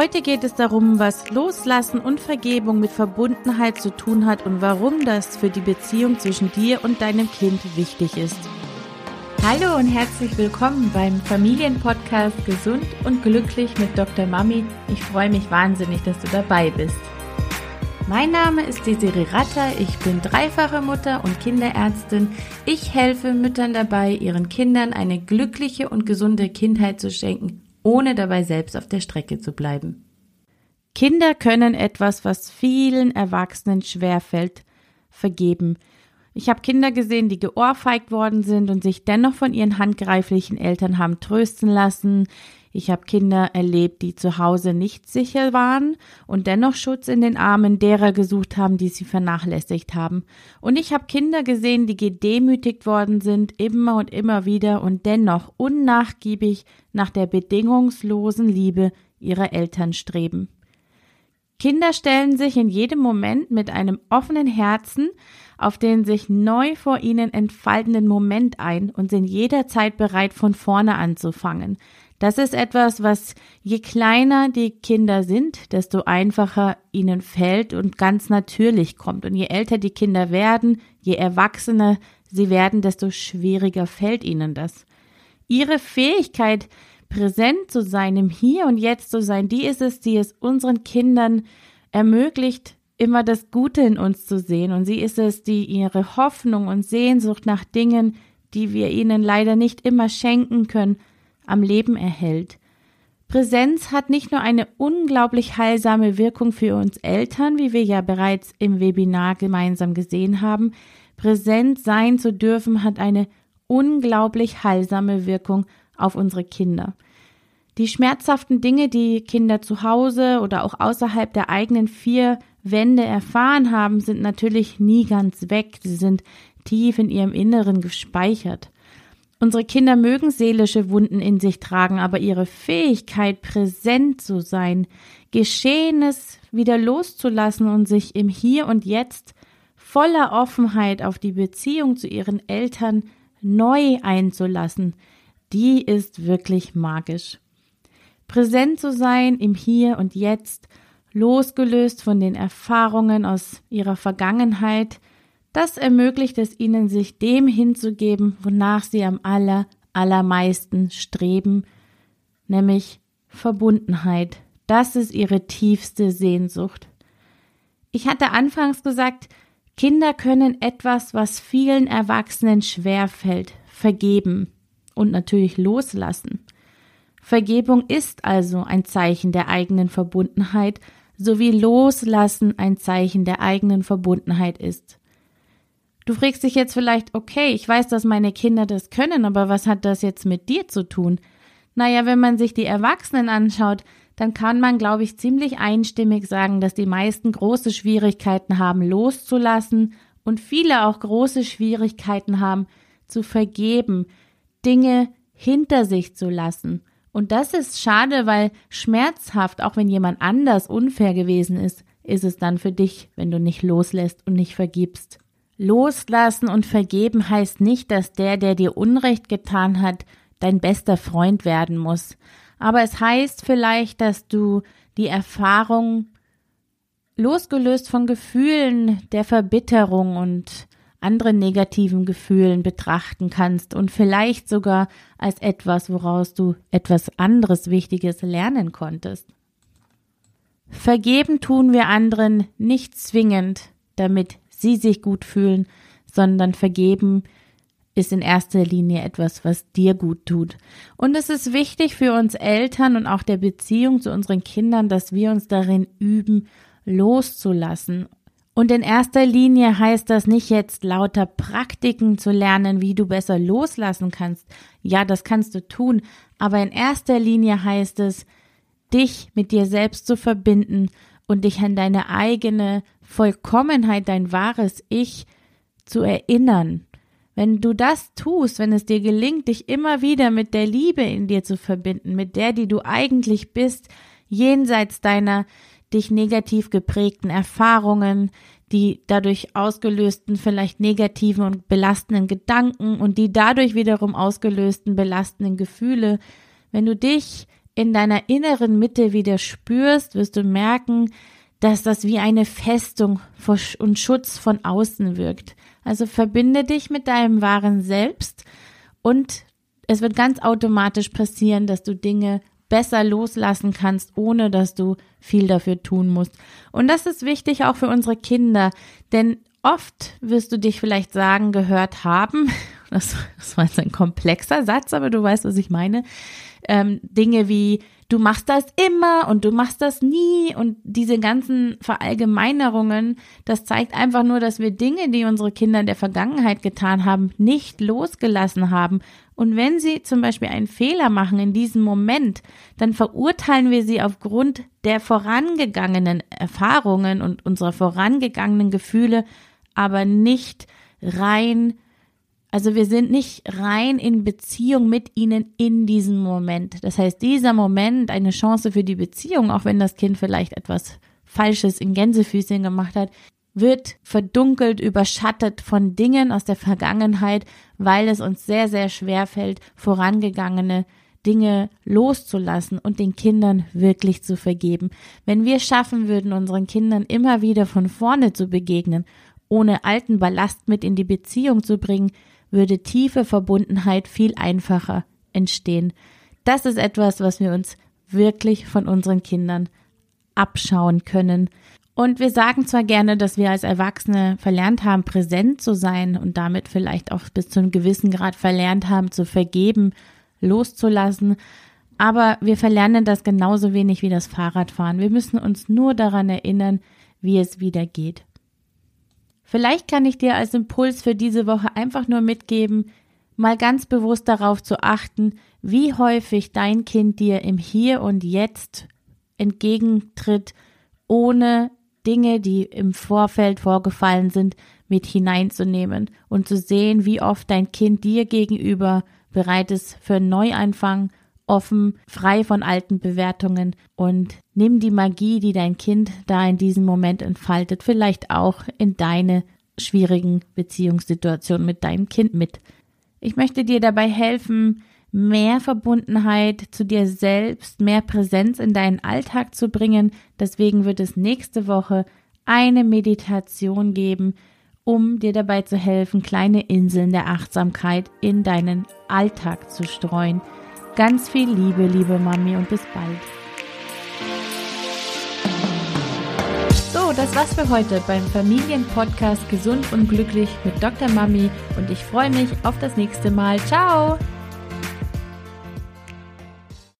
Heute geht es darum, was Loslassen und Vergebung mit Verbundenheit zu tun hat und warum das für die Beziehung zwischen dir und deinem Kind wichtig ist. Hallo und herzlich willkommen beim Familienpodcast Gesund und Glücklich mit Dr. Mami. Ich freue mich wahnsinnig, dass du dabei bist. Mein Name ist Desiree Ratter, ich bin dreifache Mutter und Kinderärztin. Ich helfe Müttern dabei, ihren Kindern eine glückliche und gesunde Kindheit zu schenken, ohne dabei selbst auf der Strecke zu bleiben. Kinder können etwas, was vielen Erwachsenen schwerfällt, vergeben. Ich habe Kinder gesehen, die geohrfeigt worden sind und sich dennoch von ihren handgreiflichen Eltern haben trösten lassen. Ich habe Kinder erlebt, die zu Hause nicht sicher waren und dennoch Schutz in den Armen derer gesucht haben, die sie vernachlässigt haben. Und ich habe Kinder gesehen, die gedemütigt worden sind, immer und immer wieder und dennoch unnachgiebig nach der bedingungslosen Liebe ihrer Eltern streben. Kinder stellen sich in jedem Moment mit einem offenen Herzen auf den sich neu vor ihnen entfaltenden Moment ein und sind jederzeit bereit, von vorne anzufangen. Das ist etwas, was je kleiner die Kinder sind, desto einfacher ihnen fällt und ganz natürlich kommt. Und je älter die Kinder werden, je erwachsener sie werden, desto schwieriger fällt ihnen das. Ihre Fähigkeit, präsent zu sein, im Hier und Jetzt zu sein, die ist es, die es unseren Kindern ermöglicht, immer das Gute in uns zu sehen. Und sie ist es, die ihre Hoffnung und Sehnsucht nach Dingen, die wir ihnen leider nicht immer schenken können, am Leben erhält. Präsenz hat nicht nur eine unglaublich heilsame Wirkung für uns Eltern, wie wir ja bereits im Webinar gemeinsam gesehen haben. Präsent sein zu dürfen hat eine unglaublich heilsame Wirkung auf unsere Kinder. Die schmerzhaften Dinge, die Kinder zu Hause oder auch außerhalb der eigenen vier Wände erfahren haben, sind natürlich nie ganz weg. Sie sind tief in ihrem Inneren gespeichert. Unsere Kinder mögen seelische Wunden in sich tragen, aber ihre Fähigkeit, präsent zu sein, Geschehenes wieder loszulassen und sich im Hier und Jetzt voller Offenheit auf die Beziehung zu ihren Eltern neu einzulassen, die ist wirklich magisch. Präsent zu sein im Hier und Jetzt, losgelöst von den Erfahrungen aus ihrer Vergangenheit, das ermöglicht es ihnen, sich dem hinzugeben, wonach sie am aller, allermeisten streben, nämlich Verbundenheit. Das ist ihre tiefste Sehnsucht. Ich hatte anfangs gesagt, Kinder können etwas, was vielen Erwachsenen schwer fällt, vergeben und natürlich loslassen. Vergebung ist also ein Zeichen der eigenen Verbundenheit, so wie Loslassen ein Zeichen der eigenen Verbundenheit ist. Du fragst dich jetzt vielleicht, okay, ich weiß, dass meine Kinder das können, aber was hat das jetzt mit dir zu tun? Naja, wenn man sich die Erwachsenen anschaut, dann kann man, glaube ich, ziemlich einstimmig sagen, dass die meisten große Schwierigkeiten haben, loszulassen und viele auch große Schwierigkeiten haben, zu vergeben, Dinge hinter sich zu lassen. Und das ist schade, weil schmerzhaft, auch wenn jemand anders unfair gewesen ist, ist es dann für dich, wenn du nicht loslässt und nicht vergibst. Loslassen und vergeben heißt nicht, dass der, der dir Unrecht getan hat, dein bester Freund werden muss. Aber es heißt vielleicht, dass du die Erfahrung losgelöst von Gefühlen der Verbitterung und anderen negativen Gefühlen betrachten kannst und vielleicht sogar als etwas, woraus du etwas anderes Wichtiges lernen konntest. Vergeben tun wir anderen nicht zwingend, damit sie sich gut fühlen, sondern vergeben ist in erster Linie etwas, was dir gut tut. Und es ist wichtig für uns Eltern und auch der Beziehung zu unseren Kindern, dass wir uns darin üben, loszulassen. Und in erster Linie heißt das nicht jetzt lauter Praktiken zu lernen, wie du besser loslassen kannst. Ja, das kannst du tun. Aber in erster Linie heißt es, dich mit dir selbst zu verbinden und dich an deine eigene Vollkommenheit, dein wahres Ich zu erinnern. Wenn du das tust, wenn es dir gelingt, dich immer wieder mit der Liebe in dir zu verbinden, mit der, die du eigentlich bist, jenseits deiner dich negativ geprägten Erfahrungen, die dadurch ausgelösten vielleicht negativen und belastenden Gedanken und die dadurch wiederum ausgelösten belastenden Gefühle, wenn du dich in deiner inneren Mitte wieder spürst, wirst du merken, dass das wie eine Festung und Schutz von außen wirkt. Also verbinde dich mit deinem wahren Selbst und es wird ganz automatisch passieren, dass du Dinge besser loslassen kannst, ohne dass du viel dafür tun musst. Und das ist wichtig auch für unsere Kinder, denn oft wirst du dich vielleicht sagen, gehört haben, das, das war jetzt ein komplexer Satz, aber du weißt, was ich meine, ähm, Dinge wie du machst das immer und du machst das nie und diese ganzen Verallgemeinerungen, das zeigt einfach nur, dass wir Dinge, die unsere Kinder in der Vergangenheit getan haben, nicht losgelassen haben. Und wenn sie zum Beispiel einen Fehler machen in diesem Moment, dann verurteilen wir sie aufgrund der vorangegangenen Erfahrungen und unserer vorangegangenen Gefühle, aber nicht rein also wir sind nicht rein in Beziehung mit ihnen in diesem Moment. Das heißt, dieser Moment, eine Chance für die Beziehung, auch wenn das Kind vielleicht etwas Falsches in Gänsefüßchen gemacht hat, wird verdunkelt, überschattet von Dingen aus der Vergangenheit, weil es uns sehr, sehr schwer fällt, vorangegangene Dinge loszulassen und den Kindern wirklich zu vergeben. Wenn wir schaffen würden, unseren Kindern immer wieder von vorne zu begegnen, ohne alten Ballast mit in die Beziehung zu bringen, würde tiefe Verbundenheit viel einfacher entstehen. Das ist etwas, was wir uns wirklich von unseren Kindern abschauen können. Und wir sagen zwar gerne, dass wir als Erwachsene verlernt haben, präsent zu sein und damit vielleicht auch bis zu einem gewissen Grad verlernt haben, zu vergeben, loszulassen, aber wir verlernen das genauso wenig wie das Fahrradfahren. Wir müssen uns nur daran erinnern, wie es wieder geht. Vielleicht kann ich dir als Impuls für diese Woche einfach nur mitgeben, mal ganz bewusst darauf zu achten, wie häufig dein Kind dir im Hier und Jetzt entgegentritt, ohne Dinge, die im Vorfeld vorgefallen sind, mit hineinzunehmen und zu sehen, wie oft dein Kind dir gegenüber bereit ist für einen Neuanfang, offen, frei von alten Bewertungen und nimm die Magie, die dein Kind da in diesem Moment entfaltet, vielleicht auch in deine schwierigen Beziehungssituationen mit deinem Kind mit. Ich möchte dir dabei helfen, mehr Verbundenheit zu dir selbst, mehr Präsenz in deinen Alltag zu bringen. Deswegen wird es nächste Woche eine Meditation geben, um dir dabei zu helfen, kleine Inseln der Achtsamkeit in deinen Alltag zu streuen. Ganz viel Liebe, liebe Mami und bis bald. So, das war's für heute beim Familienpodcast Gesund und Glücklich mit Dr. Mami und ich freue mich auf das nächste Mal. Ciao!